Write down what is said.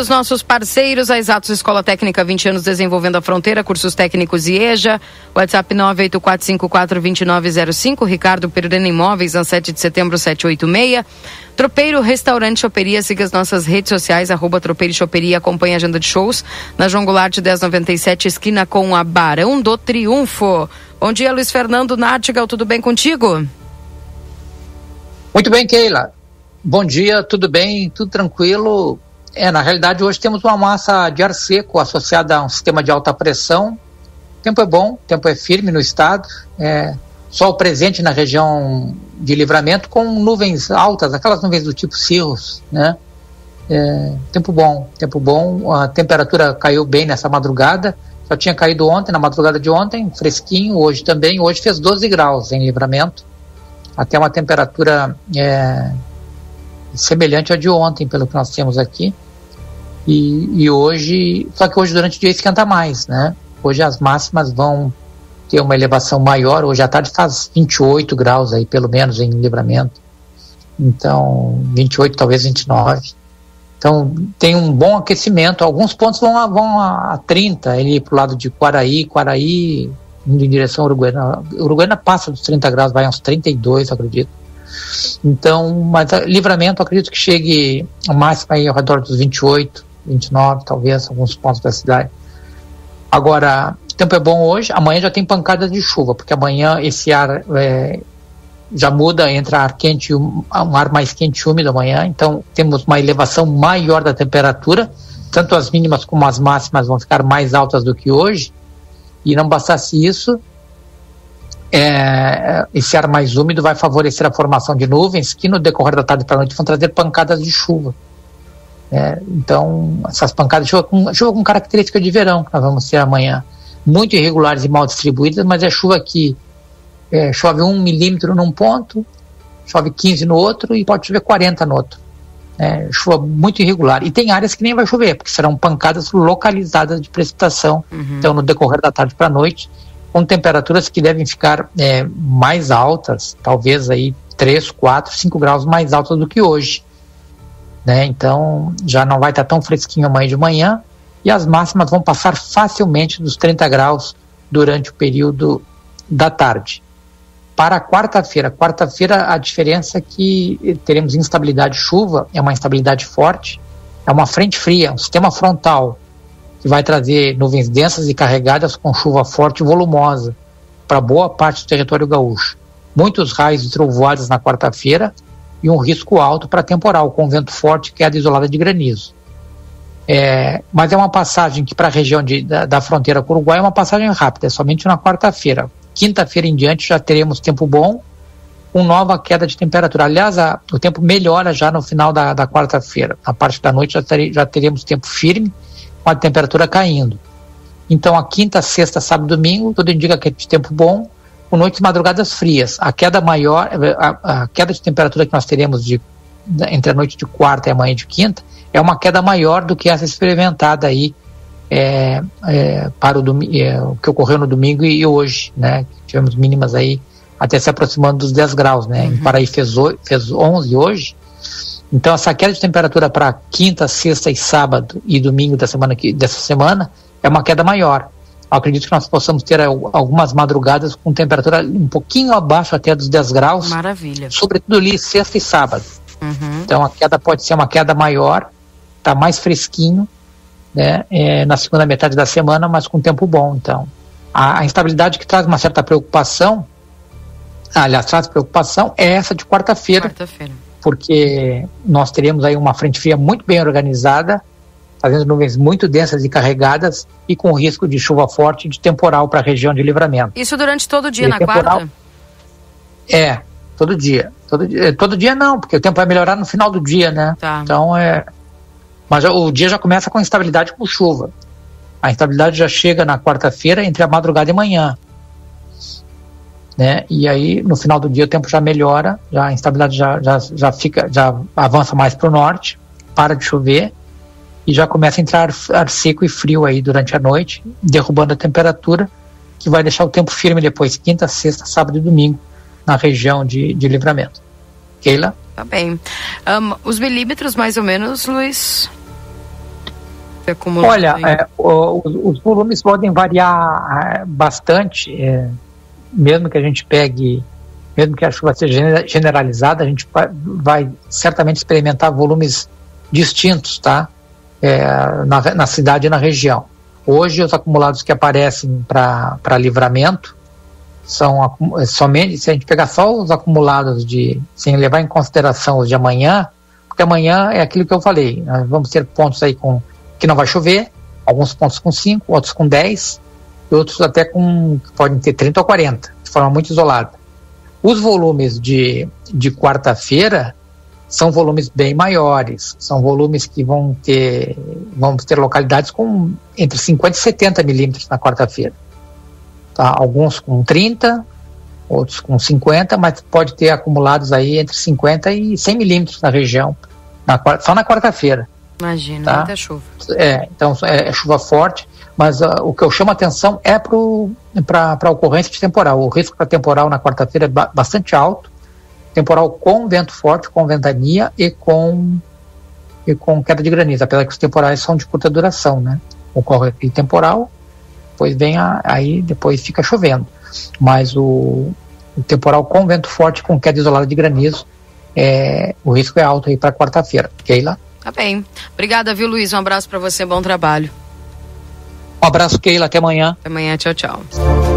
Dos nossos parceiros, a Exatos Escola Técnica 20 anos desenvolvendo a fronteira, cursos técnicos e EJA, WhatsApp 984542905, Ricardo Perurena Imóveis, na 7 de setembro 786. Tropeiro Restaurante Choperia, siga as nossas redes sociais, arroba Tropeiro Choperia, acompanhe a agenda de shows na João Goulart 1097, esquina com a Barão do Triunfo. Bom dia, Luiz Fernando Nartigal, tudo bem contigo? Muito bem, Keila. Bom dia, tudo bem, tudo tranquilo. É, na realidade, hoje temos uma massa de ar seco associada a um sistema de alta pressão. O tempo é bom, o tempo é firme no estado. É, sol presente na região de livramento com nuvens altas, aquelas nuvens do tipo cirros, né? É, tempo bom, tempo bom. A temperatura caiu bem nessa madrugada. Já tinha caído ontem, na madrugada de ontem, fresquinho. Hoje também. Hoje fez 12 graus em livramento. Até uma temperatura é, semelhante à de ontem, pelo que nós temos aqui. E, e hoje, só que hoje durante o dia esquenta mais, né? Hoje as máximas vão ter uma elevação maior. Hoje à tarde faz 28 graus aí, pelo menos em livramento. Então, 28, talvez 29. Então, tem um bom aquecimento. Alguns pontos vão a, vão a 30, ali para o lado de Quaraí. Quaraí, indo em direção a Uruguaiana. Uruguaiana passa dos 30 graus, vai uns 32, acredito. Então, mas livramento acredito que chegue a máxima aí ao redor dos 28, 29, talvez, alguns pontos da cidade. Agora, o tempo é bom hoje, amanhã já tem pancada de chuva, porque amanhã esse ar é, já muda entre ar quente e um, um ar mais quente e úmido amanhã, então temos uma elevação maior da temperatura, tanto as mínimas como as máximas vão ficar mais altas do que hoje, e não bastasse isso, é, esse ar mais úmido vai favorecer a formação de nuvens que no decorrer da tarde para a noite vão trazer pancadas de chuva. É, então, essas pancadas de chuva com, chuva com característica de verão, que nós vamos ter amanhã, muito irregulares e mal distribuídas, mas é chuva que é, chove um milímetro num ponto, chove 15 no outro e pode chover 40 no outro. É, chuva muito irregular. E tem áreas que nem vai chover, porque serão pancadas localizadas de precipitação, uhum. então no decorrer da tarde para a noite, com temperaturas que devem ficar é, mais altas, talvez aí 3, 4, 5 graus mais altas do que hoje. Né? Então já não vai estar tão fresquinho amanhã de manhã e as máximas vão passar facilmente dos 30 graus durante o período da tarde. Para quarta-feira, quarta-feira a diferença é que teremos instabilidade de chuva, é uma instabilidade forte, é uma frente fria, um sistema frontal que vai trazer nuvens densas e carregadas com chuva forte e volumosa para boa parte do território gaúcho. Muitos raios e trovoadas na quarta-feira e um risco alto para temporal, com vento forte e queda isolada de granizo. É, mas é uma passagem que para a região de, da, da, fronteira com o Uruguai é uma passagem rápida, é somente na quarta-feira. Quinta-feira em diante já teremos tempo bom, com nova queda de temperatura. Aliás, a, o tempo melhora já no final da, da quarta-feira. Na parte da noite já, ter, já teremos tempo firme com a temperatura caindo. Então, a quinta, sexta, sábado domingo, tudo indica que é de tempo bom, com noites e madrugadas frias. A queda maior, a, a, queda de temperatura que nós teremos de, entre a noite de quarta e a manhã de quinta, é uma queda maior do que essa experimentada aí é, é, para o, é, o, que ocorreu no domingo e, hoje, né? Tivemos mínimas aí até se aproximando dos 10 graus, né? Uhum. Em Paraí fez, fez 11 hoje, então, essa queda de temperatura para quinta, sexta e sábado e domingo da semana que, dessa semana é uma queda maior. Acredito que nós possamos ter algumas madrugadas com temperatura um pouquinho abaixo até dos 10 graus. Maravilha. Sobretudo ali sexta e sábado. Uhum. Então, a queda pode ser uma queda maior, está mais fresquinho né, é, na segunda metade da semana, mas com tempo bom. Então, a, a instabilidade que traz uma certa preocupação, aliás, traz preocupação, é essa de quarta-feira. Quarta-feira porque nós teremos aí uma frente fria muito bem organizada, fazendo nuvens muito densas e carregadas e com risco de chuva forte de temporal para a região de livramento. Isso durante todo o dia e na temporal, quarta? É, todo dia. Todo dia, todo dia não, porque o tempo vai melhorar no final do dia, né? Tá. Então é. Mas o dia já começa com instabilidade com chuva. A instabilidade já chega na quarta-feira entre a madrugada e manhã. né? E aí no final do dia o tempo já melhora, já a instabilidade já, já, já fica, já avança mais para o norte, para de chover e já começa a entrar ar seco e frio aí durante a noite, derrubando a temperatura, que vai deixar o tempo firme depois, quinta, sexta, sábado e domingo, na região de, de livramento. Keila? Tá bem. Um, os milímetros, mais ou menos, Luiz? Olha, é, o, os volumes podem variar é, bastante, é, mesmo que a gente pegue, mesmo que a chuva seja generalizada, a gente vai, vai certamente experimentar volumes distintos, tá? É, na, na cidade e na região. Hoje, os acumulados que aparecem para livramento são somente, se a gente pegar só os acumulados de, sem levar em consideração os de amanhã, porque amanhã é aquilo que eu falei, nós vamos ter pontos aí com que não vai chover, alguns pontos com 5, outros com 10, e outros até com, podem ter 30 ou 40, de forma muito isolada. Os volumes de, de quarta-feira são volumes bem maiores, são volumes que vão ter, vamos ter localidades com entre 50 e 70 milímetros na quarta-feira. Tá? Alguns com 30, outros com 50, mas pode ter acumulados aí entre 50 e 100 milímetros na região, na, só na quarta-feira. Imagina, tá? muita chuva. É, então é, é chuva forte, mas uh, o que eu chamo a atenção é para a ocorrência de temporal. O risco para temporal na quarta-feira é ba bastante alto, temporal com vento forte, com ventania e com, e com queda de granizo, apesar que os temporais são de curta duração, né? Ocorre aquele temporal, depois vem a, aí depois fica chovendo. Mas o, o temporal com vento forte, com queda isolada de granizo, é, o risco é alto aí para quarta-feira. Keila? Tá bem. Obrigada, viu, Luiz? Um abraço para você, bom trabalho. Um abraço, Keila. Até amanhã. Até amanhã. Tchau, tchau.